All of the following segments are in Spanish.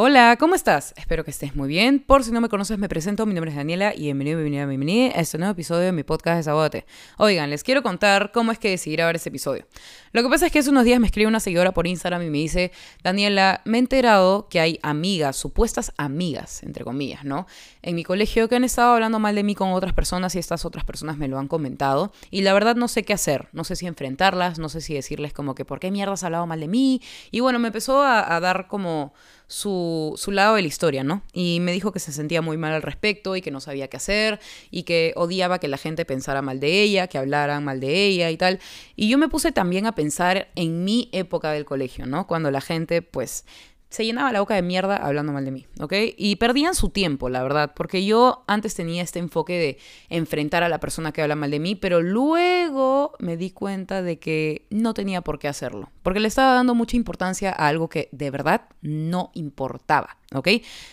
Hola, ¿cómo estás? Espero que estés muy bien. Por si no me conoces, me presento. Mi nombre es Daniela y bienvenido, bienvenida, bienvenida a este nuevo episodio de mi podcast de Sabote. Oigan, les quiero contar cómo es que decidí grabar este episodio. Lo que pasa es que hace unos días me escribe una seguidora por Instagram y me dice, Daniela, me he enterado que hay amigas, supuestas amigas, entre comillas, ¿no? En mi colegio que han estado hablando mal de mí con otras personas y estas otras personas me lo han comentado. Y la verdad no sé qué hacer. No sé si enfrentarlas, no sé si decirles como que, ¿por qué mierda has hablado mal de mí? Y bueno, me empezó a, a dar como su, su, lado de la historia, ¿no? Y me dijo que se sentía muy mal al respecto y que no sabía qué hacer y que odiaba que la gente pensara mal de ella, que hablaran mal de ella y tal. Y yo me puse también a pensar en mi época del colegio, ¿no? Cuando la gente, pues, se llenaba la boca de mierda hablando mal de mí, ¿ok? Y perdían su tiempo, la verdad, porque yo antes tenía este enfoque de enfrentar a la persona que habla mal de mí, pero luego me di cuenta de que no tenía por qué hacerlo, porque le estaba dando mucha importancia a algo que de verdad no importaba. ¿Ok?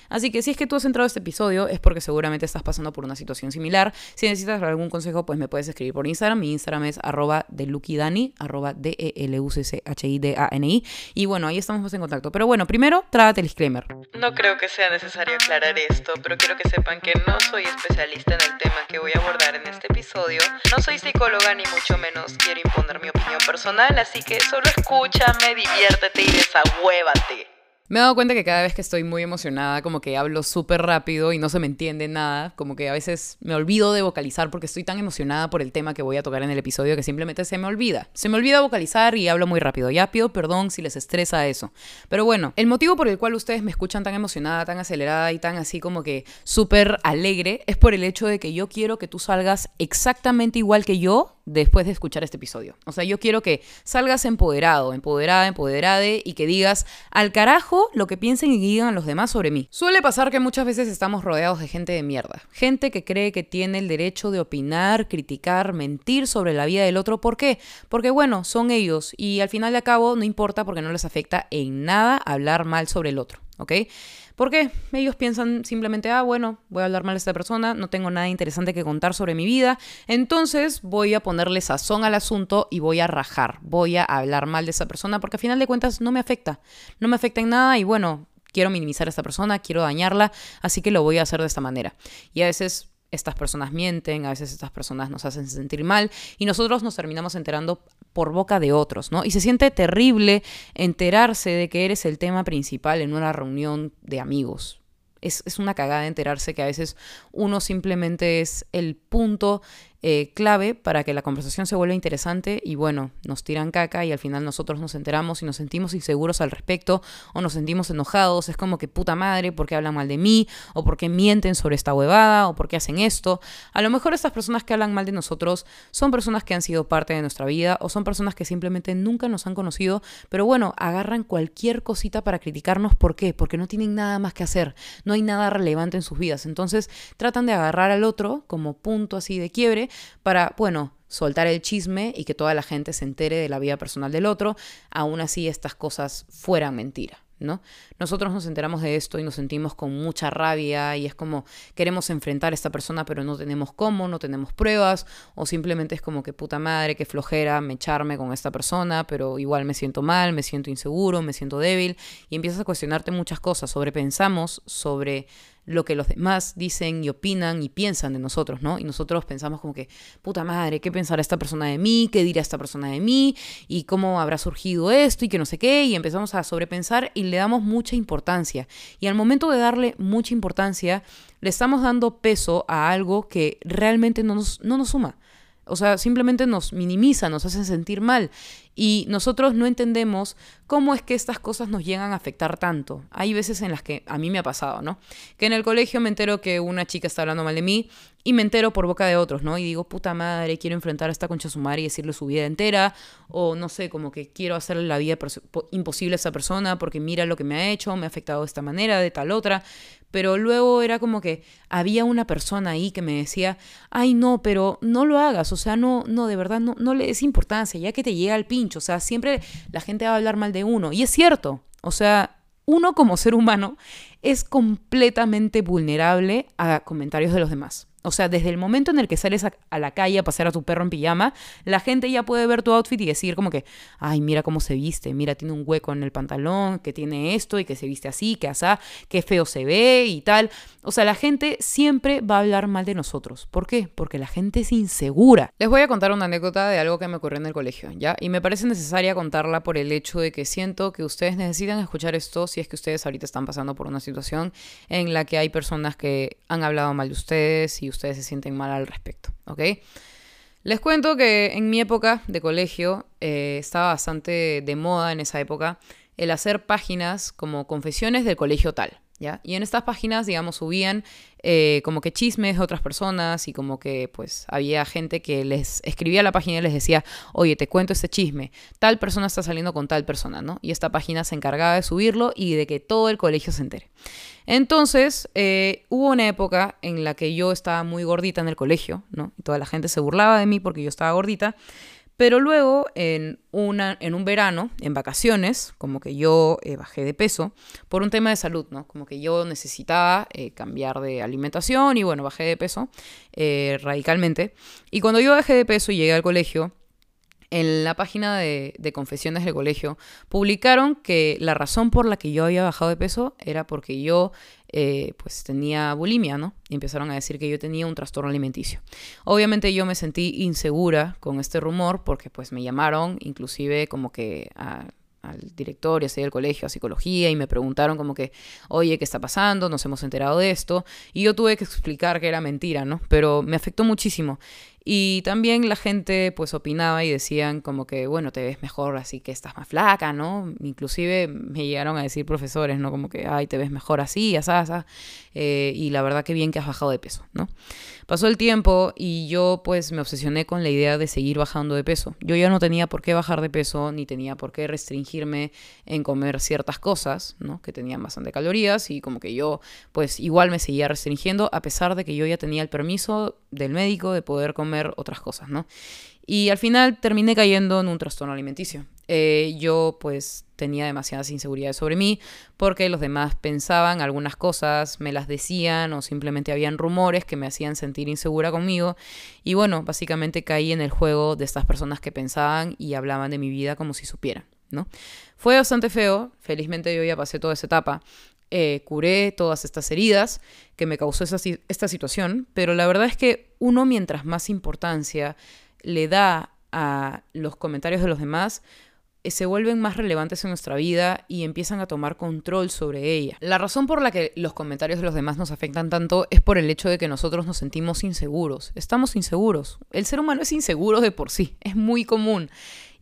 Así que si es que tú has entrado a este episodio es porque seguramente estás pasando por una situación similar. Si necesitas algún consejo, pues me puedes escribir por Instagram. Mi Instagram es arroba arroba D-E-L-U-C-C-H-I-D-A-N-I. Y bueno, ahí estamos en contacto. Pero bueno, primero, trágate el disclaimer. No creo que sea necesario aclarar esto, pero quiero que sepan que no soy especialista en el tema que voy a abordar en este episodio. No soy psicóloga ni mucho menos quiero imponer mi opinión personal, así que solo escúchame, diviértete y desahuévate. Me he dado cuenta que cada vez que estoy muy emocionada, como que hablo súper rápido y no se me entiende nada, como que a veces me olvido de vocalizar porque estoy tan emocionada por el tema que voy a tocar en el episodio que simplemente se me olvida. Se me olvida vocalizar y hablo muy rápido. Ya pido perdón si les estresa eso. Pero bueno, el motivo por el cual ustedes me escuchan tan emocionada, tan acelerada y tan así como que súper alegre es por el hecho de que yo quiero que tú salgas exactamente igual que yo después de escuchar este episodio. O sea, yo quiero que salgas empoderado, empoderada, empoderade y que digas al carajo lo que piensen y digan los demás sobre mí. Suele pasar que muchas veces estamos rodeados de gente de mierda. Gente que cree que tiene el derecho de opinar, criticar, mentir sobre la vida del otro. ¿Por qué? Porque bueno, son ellos y al final de cabo no importa porque no les afecta en nada hablar mal sobre el otro. ¿Ok? Porque ellos piensan simplemente, ah, bueno, voy a hablar mal de esta persona, no tengo nada interesante que contar sobre mi vida, entonces voy a ponerle sazón al asunto y voy a rajar, voy a hablar mal de esa persona porque al final de cuentas no me afecta, no me afecta en nada y bueno, quiero minimizar a esta persona, quiero dañarla, así que lo voy a hacer de esta manera. Y a veces estas personas mienten, a veces estas personas nos hacen sentir mal y nosotros nos terminamos enterando por boca de otros, ¿no? Y se siente terrible enterarse de que eres el tema principal en una reunión de amigos. Es, es una cagada enterarse que a veces uno simplemente es el punto eh, clave para que la conversación se vuelva interesante y bueno, nos tiran caca y al final nosotros nos enteramos y nos sentimos inseguros al respecto o nos sentimos enojados, es como que puta madre, ¿por qué hablan mal de mí? o ¿por qué mienten sobre esta huevada? o ¿por qué hacen esto? A lo mejor estas personas que hablan mal de nosotros son personas que han sido parte de nuestra vida o son personas que simplemente nunca nos han conocido, pero bueno, agarran cualquier cosita para criticarnos, ¿por qué? Porque no tienen nada más que hacer, no hay nada relevante en sus vidas, entonces tratan de agarrar al otro como punto así de quiebre para, bueno, soltar el chisme y que toda la gente se entere de la vida personal del otro, aún así estas cosas fueran mentira. ¿No? Nosotros nos enteramos de esto y nos sentimos con mucha rabia y es como queremos enfrentar a esta persona pero no tenemos cómo, no tenemos pruebas o simplemente es como que puta madre, que flojera me echarme con esta persona pero igual me siento mal, me siento inseguro, me siento débil y empiezas a cuestionarte muchas cosas, sobrepensamos sobre lo que los demás dicen y opinan y piensan de nosotros, ¿no? Y nosotros pensamos como que, puta madre, ¿qué pensará esta persona de mí? ¿Qué dirá esta persona de mí? ¿Y cómo habrá surgido esto? Y que no sé qué. Y empezamos a sobrepensar y le damos mucha importancia. Y al momento de darle mucha importancia, le estamos dando peso a algo que realmente no nos, no nos suma. O sea, simplemente nos minimiza, nos hace sentir mal. Y nosotros no entendemos cómo es que estas cosas nos llegan a afectar tanto. Hay veces en las que a mí me ha pasado, ¿no? Que en el colegio me entero que una chica está hablando mal de mí y me entero por boca de otros, ¿no? Y digo, puta madre, quiero enfrentar a esta concha su madre y decirle su vida entera. O no sé, como que quiero hacerle la vida imposible a esa persona porque mira lo que me ha hecho, me ha afectado de esta manera, de tal otra pero luego era como que había una persona ahí que me decía, ay no, pero no lo hagas, o sea, no, no, de verdad, no, no le des importancia, ya que te llega al pincho, o sea, siempre la gente va a hablar mal de uno, y es cierto, o sea, uno como ser humano es completamente vulnerable a comentarios de los demás. O sea, desde el momento en el que sales a, la calle a pasear a tu perro en pijama, la gente ya puede ver tu outfit y decir como que, ay, mira cómo se viste, mira, tiene un hueco en el pantalón, que tiene esto y que se viste así, que asá, qué feo se ve y tal. O sea, la gente siempre va a hablar mal de nosotros. ¿Por qué? Porque la gente es insegura. Les voy a contar una anécdota de algo que me ocurrió en el colegio, ¿ya? Y me parece necesaria contarla por el hecho de que siento que ustedes necesitan escuchar esto si es que ustedes ahorita están pasando por una situación en la que hay personas que han hablado mal de ustedes y ustedes se sienten mal al respecto, ¿ok? Les cuento que en mi época de colegio eh, estaba bastante de moda en esa época el hacer páginas como confesiones del colegio tal. ¿Ya? Y en estas páginas, digamos, subían eh, como que chismes de otras personas y como que pues había gente que les escribía a la página y les decía, oye, te cuento este chisme, tal persona está saliendo con tal persona, ¿no? Y esta página se encargaba de subirlo y de que todo el colegio se entere. Entonces, eh, hubo una época en la que yo estaba muy gordita en el colegio, ¿no? Y toda la gente se burlaba de mí porque yo estaba gordita. Pero luego, en, una, en un verano, en vacaciones, como que yo eh, bajé de peso por un tema de salud, ¿no? Como que yo necesitaba eh, cambiar de alimentación y bueno, bajé de peso eh, radicalmente. Y cuando yo bajé de peso y llegué al colegio, en la página de, de, confesiones del colegio publicaron que la razón por la que yo había bajado de peso era porque yo eh, pues tenía bulimia, ¿no? Y empezaron a decir que yo tenía un trastorno alimenticio. Obviamente yo me sentí insegura con este rumor porque pues me llamaron inclusive como que al director y así del colegio a psicología y me preguntaron como que, oye, ¿qué está pasando? Nos hemos enterado de esto. Y yo tuve que explicar que era mentira, ¿no? Pero me afectó muchísimo. Y también la gente pues opinaba y decían como que, bueno, te ves mejor así que estás más flaca, ¿no? Inclusive me llegaron a decir profesores, ¿no? Como que, ay, te ves mejor así, así, eh, y la verdad que bien que has bajado de peso, ¿no? Pasó el tiempo y yo pues me obsesioné con la idea de seguir bajando de peso. Yo ya no tenía por qué bajar de peso ni tenía por qué restringirme en comer ciertas cosas, ¿no? Que tenían bastante calorías y como que yo pues igual me seguía restringiendo a pesar de que yo ya tenía el permiso del médico de poder comer otras cosas, ¿no? Y al final terminé cayendo en un trastorno alimenticio. Eh, yo pues tenía demasiadas inseguridades sobre mí porque los demás pensaban algunas cosas, me las decían o simplemente habían rumores que me hacían sentir insegura conmigo. Y bueno, básicamente caí en el juego de estas personas que pensaban y hablaban de mi vida como si supieran, ¿no? Fue bastante feo, felizmente yo ya pasé toda esa etapa. Eh, curé todas estas heridas que me causó esa, esta situación, pero la verdad es que uno mientras más importancia le da a los comentarios de los demás, eh, se vuelven más relevantes en nuestra vida y empiezan a tomar control sobre ella. La razón por la que los comentarios de los demás nos afectan tanto es por el hecho de que nosotros nos sentimos inseguros. Estamos inseguros. El ser humano es inseguro de por sí, es muy común.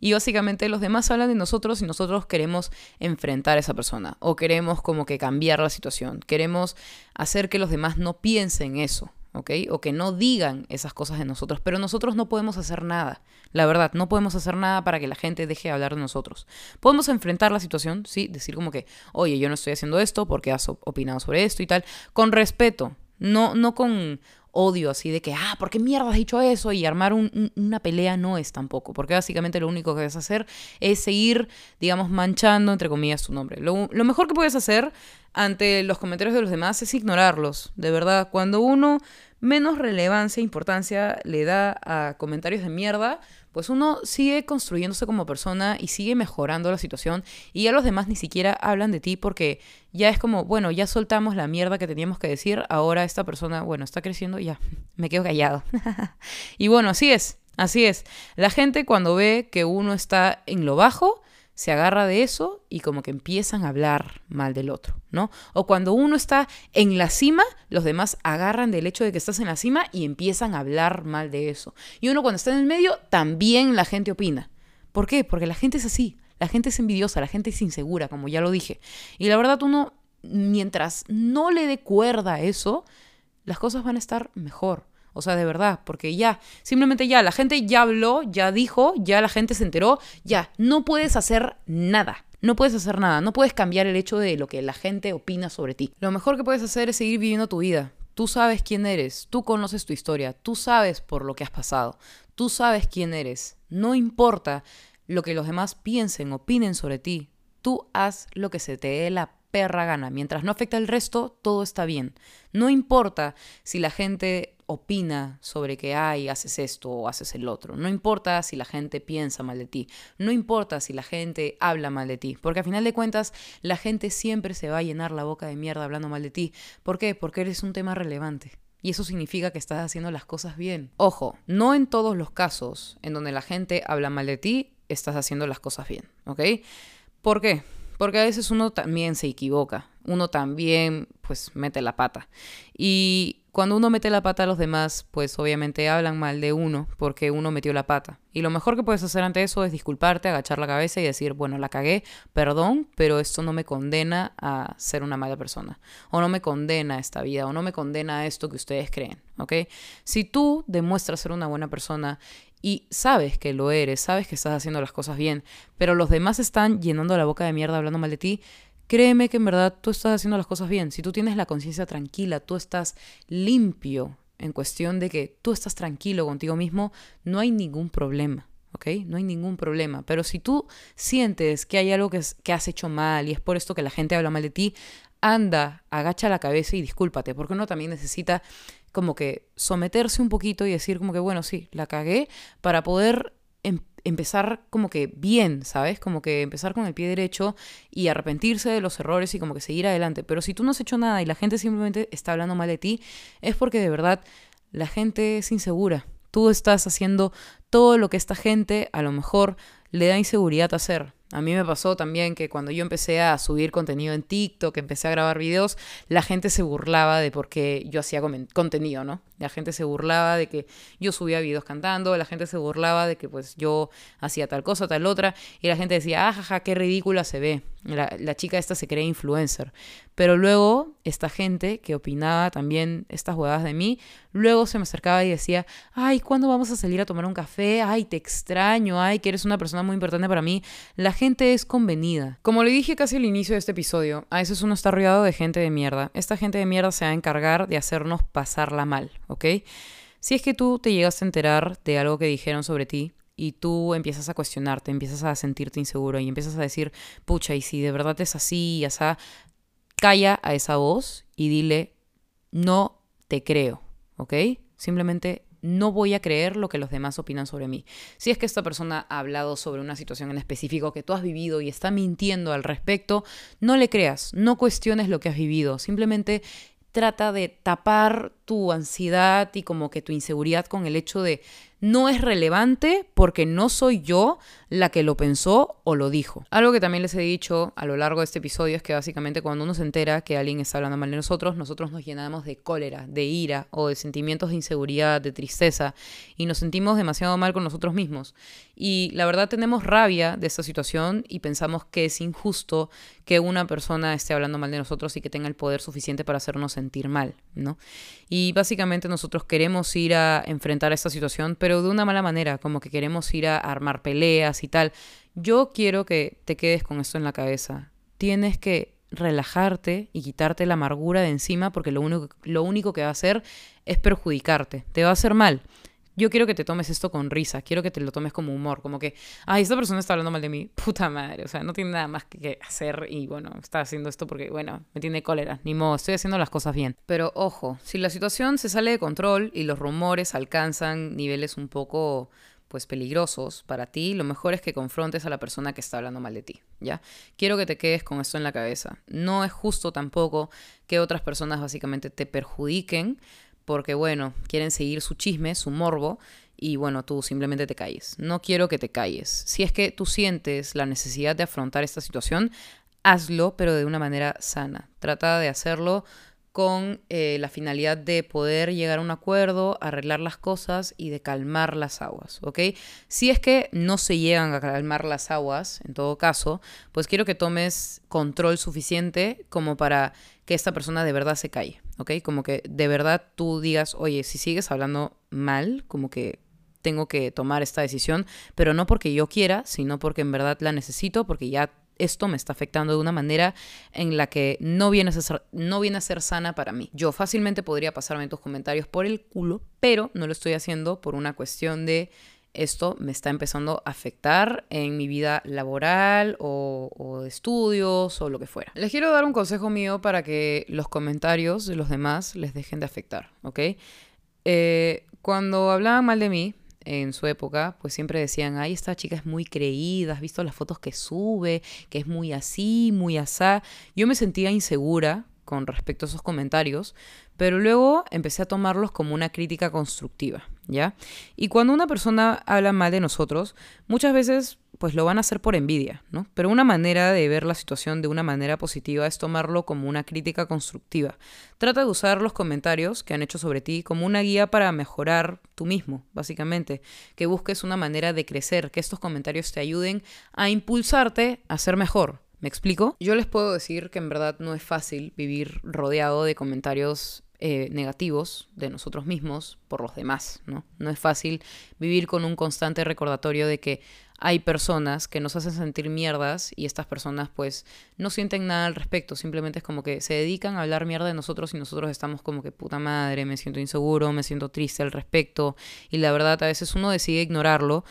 Y básicamente los demás hablan de nosotros y nosotros queremos enfrentar a esa persona o queremos como que cambiar la situación. Queremos hacer que los demás no piensen eso. ¿ok? O que no digan esas cosas de nosotros, pero nosotros no podemos hacer nada. La verdad, no podemos hacer nada para que la gente deje de hablar de nosotros. Podemos enfrentar la situación, sí, decir como que, oye, yo no estoy haciendo esto porque has opinado sobre esto y tal, con respeto, no, no con odio así de que, ah, ¿por qué mierda has dicho eso? Y armar una pelea no es tampoco, porque básicamente lo único que debes hacer es seguir, digamos, manchando, entre comillas, tu nombre. Lo, lo mejor que puedes hacer ante los comentarios de los demás es ignorarlos, de verdad. Cuando uno menos relevancia e importancia le da a comentarios de mierda, pues uno sigue construyéndose como persona y sigue mejorando la situación y ya los demás ni siquiera hablan de ti porque ya es como, bueno, ya soltamos la mierda que teníamos que decir, ahora esta persona, bueno, está creciendo y ya, me quedo callado. y bueno, así es, así es. La gente cuando ve que uno está en lo bajo, se agarra de eso y como que empiezan a hablar mal del otro, ¿no? O cuando uno está en la cima, los demás agarran del hecho de que estás en la cima y empiezan a hablar mal de eso. Y uno cuando está en el medio, también la gente opina. ¿Por qué? Porque la gente es así, la gente es envidiosa, la gente es insegura, como ya lo dije. Y la verdad uno, mientras no le dé cuerda a eso, las cosas van a estar mejor. O sea, de verdad, porque ya, simplemente ya, la gente ya habló, ya dijo, ya la gente se enteró, ya, no puedes hacer nada. No puedes hacer nada, no puedes cambiar el hecho de lo que la gente opina sobre ti. Lo mejor que puedes hacer es seguir viviendo tu vida. Tú sabes quién eres, tú conoces tu historia, tú sabes por lo que has pasado, tú sabes quién eres. No importa lo que los demás piensen, opinen sobre ti, tú haz lo que se te dé la perra gana. Mientras no afecta al resto, todo está bien. No importa si la gente opina sobre que, ay, haces esto o haces el otro. No importa si la gente piensa mal de ti. No importa si la gente habla mal de ti. Porque a final de cuentas, la gente siempre se va a llenar la boca de mierda hablando mal de ti. ¿Por qué? Porque eres un tema relevante. Y eso significa que estás haciendo las cosas bien. Ojo, no en todos los casos en donde la gente habla mal de ti, estás haciendo las cosas bien, ¿ok? ¿Por qué? Porque a veces uno también se equivoca, uno también pues mete la pata. Y cuando uno mete la pata a los demás, pues obviamente hablan mal de uno porque uno metió la pata. Y lo mejor que puedes hacer ante eso es disculparte, agachar la cabeza y decir, bueno, la cagué, perdón, pero esto no me condena a ser una mala persona. O no me condena a esta vida, o no me condena a esto que ustedes creen, ¿ok? Si tú demuestras ser una buena persona y sabes que lo eres, sabes que estás haciendo las cosas bien, pero los demás están llenando la boca de mierda hablando mal de ti, créeme que en verdad tú estás haciendo las cosas bien. Si tú tienes la conciencia tranquila, tú estás limpio en cuestión de que tú estás tranquilo contigo mismo, no hay ningún problema. ¿ok? No hay ningún problema. Pero si tú sientes que hay algo que, que, has hecho mal y es por esto que la gente habla mal de ti, anda, agacha la cabeza y discúlpate, porque uno también necesita como que someterse un poquito y decir como que, bueno, sí, la cagué para poder empezar como que bien, ¿sabes? Como que empezar con el pie derecho y arrepentirse de los errores y como que seguir adelante. Pero si tú no has hecho nada y la gente simplemente está hablando mal de ti, es porque de verdad la gente es insegura. Tú estás haciendo todo lo que esta gente a lo mejor le da inseguridad hacer. A mí me pasó también que cuando yo empecé a subir contenido en TikTok, empecé a grabar videos, la gente se burlaba de por qué yo hacía contenido, ¿no? La gente se burlaba de que yo subía videos cantando, la gente se burlaba de que pues yo hacía tal cosa, tal otra, y la gente decía, ajaja, qué ridícula se ve. La, chica esta se cree influencer. Pero luego, esta gente que opinaba también estas jugadas de mí, luego se me acercaba y decía, ay, ¿cuándo vamos a salir a tomar un café? Ay, te extraño, ay, que eres una persona muy importante para mí. La gente es convenida. Como le dije casi al inicio de este episodio, a veces uno está rodeado de gente de mierda. Esta gente de mierda se va a encargar de hacernos pasarla mal, ¿ok? Si es que tú te llegas a enterar de algo que dijeron sobre ti, y tú empiezas a cuestionarte, empiezas a sentirte inseguro y empiezas a decir, pucha, y si de verdad es así, y así, calla a esa voz y dile, no te creo, ¿ok? Simplemente no voy a creer lo que los demás opinan sobre mí. Si es que esta persona ha hablado sobre una situación en específico que tú has vivido y está mintiendo al respecto, no le creas, no cuestiones lo que has vivido, simplemente trata de tapar tu ansiedad y como que tu inseguridad con el hecho de no es relevante porque no soy yo la que lo pensó o lo dijo. Algo que también les he dicho a lo largo de este episodio es que básicamente cuando uno se entera que alguien está hablando mal de nosotros, nosotros nos llenamos de cólera, de ira o de sentimientos de inseguridad, de tristeza y nos sentimos demasiado mal con nosotros mismos. Y la verdad tenemos rabia de esta situación y pensamos que es injusto que una persona esté hablando mal de nosotros y que tenga el poder suficiente para hacernos sentir mal, ¿no? Y básicamente nosotros queremos ir a enfrentar esta situación, pero de una mala manera, como que queremos ir a armar peleas y tal. Yo quiero que te quedes con esto en la cabeza. Tienes que relajarte y quitarte la amargura de encima porque lo único, lo único que va a hacer es perjudicarte, te va a hacer mal yo quiero que te tomes esto con risa, quiero que te lo tomes como humor, como que, ay, esta persona está hablando mal de mí, puta madre, o sea, no tiene nada más que hacer y bueno, está haciendo esto porque, bueno, me tiene cólera, ni modo, estoy haciendo las cosas bien. Pero ojo, si la situación se sale de control y los rumores alcanzan niveles un poco pues peligrosos para ti, lo mejor es que confrontes a la persona que está hablando mal de ti, ¿ya? Quiero que te quedes con esto en la cabeza. No es justo tampoco que otras personas básicamente te perjudiquen porque bueno, quieren seguir su chisme, su morbo, y bueno, tú simplemente te calles. No quiero que te calles. Si es que tú sientes la necesidad de afrontar esta situación, hazlo, pero de una manera sana. Trata de hacerlo con eh, la finalidad de poder llegar a un acuerdo, arreglar las cosas y de calmar las aguas, ¿ok? Si es que no se llegan a calmar las aguas, en todo caso, pues quiero que tomes control suficiente como para que esta persona de verdad se calle, ¿ok? Como que de verdad tú digas, oye, si sigues hablando mal, como que tengo que tomar esta decisión, pero no porque yo quiera, sino porque en verdad la necesito, porque ya esto me está afectando de una manera en la que no viene, a ser, no viene a ser sana para mí. Yo fácilmente podría pasarme tus comentarios por el culo, pero no lo estoy haciendo por una cuestión de esto me está empezando a afectar en mi vida laboral o, o, de estudios o lo que fuera. Les quiero dar un consejo mío para que los comentarios de los demás les dejen de afectar, ¿ok? Eh, cuando hablaban mal de mí, en su época, pues siempre decían, ay, esta chica es muy creída, has visto las fotos que sube, que es muy así, muy asá. Yo me sentía insegura con respecto a esos comentarios, pero luego empecé a tomarlos como una crítica constructiva, ¿ya? Y cuando una persona habla mal de nosotros, muchas veces pues lo van a hacer por envidia, ¿no? Pero una manera de ver la situación de una manera positiva es tomarlo como una crítica constructiva. Trata de usar los comentarios que han hecho sobre ti como una guía para mejorar tú mismo, básicamente. Que busques una manera de crecer, que estos comentarios te ayuden a impulsarte a ser mejor, ¿Me explico? Yo les puedo decir que en verdad no es fácil vivir rodeado de comentarios eh, negativos de nosotros mismos por los demás, ¿no? No es fácil vivir con un constante recordatorio de que hay personas que nos hacen sentir mierdas y estas personas pues no sienten nada al respecto, simplemente es como que se dedican a hablar mierda de nosotros y nosotros estamos como que puta madre, me siento inseguro, me siento triste al respecto y la verdad a veces uno decide ignorarlo,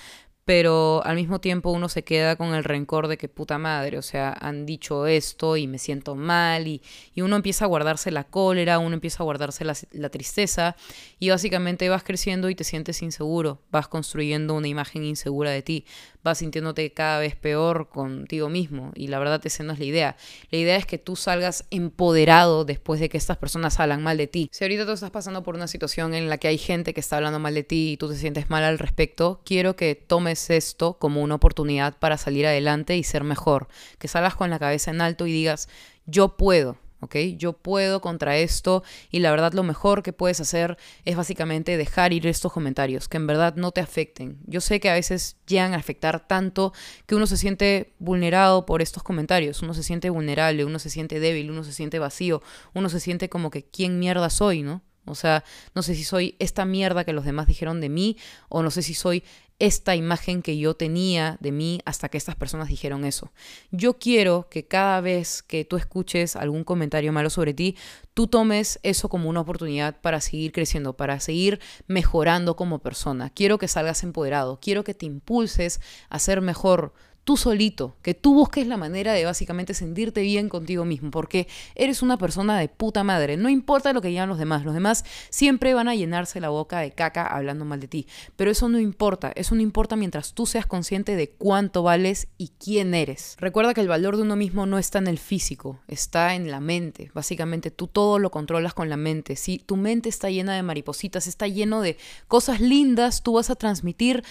pero al mismo tiempo uno se queda con el rencor de que puta madre, o sea, han dicho esto y me siento mal y, y uno empieza a guardarse la cólera, uno empieza a guardarse la, la, tristeza y básicamente vas creciendo y te sientes inseguro, vas construyendo una imagen insegura de ti, vas sintiéndote cada vez peor contigo mismo y la verdad esa no es la idea. La idea es que tú salgas empoderado después de que estas personas hablan mal de ti. Si ahorita tú estás pasando por una situación en la que hay gente que está hablando mal de ti y tú te sientes mal al respecto, quiero que tomes esto como una oportunidad para salir adelante y ser mejor. Que salgas con la cabeza en alto y digas, yo puedo, ¿ok? Yo puedo contra esto y la verdad lo mejor que puedes hacer es básicamente dejar ir estos comentarios, que en verdad no te afecten. Yo sé que a veces llegan a afectar tanto que uno se siente vulnerado por estos comentarios, uno se siente vulnerable, uno se siente débil, uno se siente vacío, uno se siente como que quién mierda soy, ¿no? O sea, no sé si soy esta mierda que los demás dijeron de mí o no sé si soy esta imagen que yo tenía de mí hasta que estas personas dijeron eso. Yo quiero que cada vez que tú escuches algún comentario malo sobre ti, tú tomes eso como una oportunidad para seguir creciendo, para seguir mejorando como persona. Quiero que salgas empoderado, quiero que te impulses a ser mejor tú solito, que tú busques la manera de básicamente sentirte bien contigo mismo, porque eres una persona de puta madre, no importa lo que digan los demás, los demás siempre van a llenarse la boca de caca hablando mal de ti, pero eso no importa, eso no importa mientras tú seas consciente de cuánto vales y quién eres. Recuerda que el valor de uno mismo no está en el físico, está en la mente, básicamente tú todo lo controlas con la mente, si tu mente está llena de maripositas, está lleno de cosas lindas, tú vas a transmitir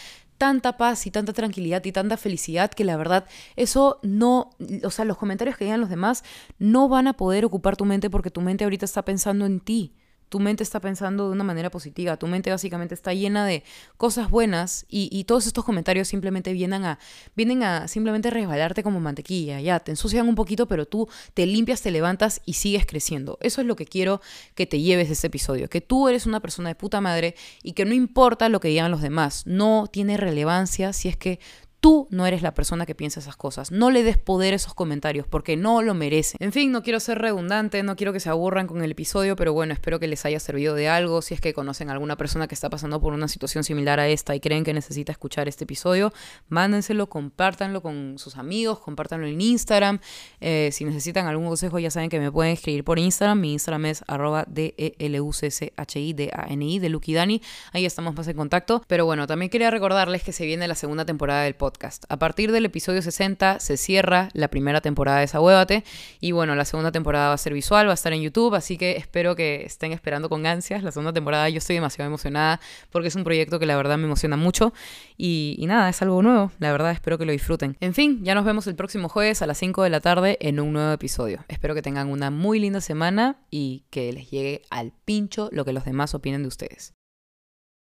tanta paz y tanta tranquilidad y tanta felicidad que la verdad eso no, o sea, los comentarios que digan los demás no van a poder ocupar tu mente porque tu mente ahorita está pensando en ti tu mente está pensando de una manera positiva, tu mente básicamente está llena de cosas buenas y, todos estos comentarios simplemente vienen a, vienen a simplemente resbalarte como mantequilla, ya, te ensucian un poquito, pero tú te limpias, te levantas y sigues creciendo. Eso es lo que quiero que te lleves de este episodio, que tú eres una persona de puta madre y que no importa lo que digan los demás, no tiene relevancia si es que Tú no eres la persona que piensa esas cosas. No le des poder a esos comentarios porque no lo merece. En fin, no quiero ser redundante, no quiero que se aburran con el episodio, pero bueno, espero que les haya servido de algo. Si es que conocen a alguna persona que está pasando por una situación similar a esta y creen que necesita escuchar este episodio, mándenselo, compártanlo con sus amigos, compártanlo en Instagram. Eh, si necesitan algún consejo, ya saben que me pueden escribir por Instagram. Mi Instagram es arroba d e l u c c h i d a n i de Dani. Ahí estamos más en contacto. Pero bueno, también quería recordarles que se viene la segunda temporada del podcast a partir del episodio 60 se cierra la primera temporada de Desahuévate y bueno, la segunda temporada va a ser visual, va a estar en YouTube, así que espero que estén esperando con ansias la segunda temporada. Yo estoy demasiado emocionada porque es un proyecto que la verdad me emociona mucho y, y nada, es algo nuevo, la verdad espero que lo disfruten. En fin, ya nos vemos el próximo jueves a las 5 de la tarde en un nuevo episodio. Espero que tengan una muy linda semana y que les llegue al pincho lo que los demás opinen de ustedes.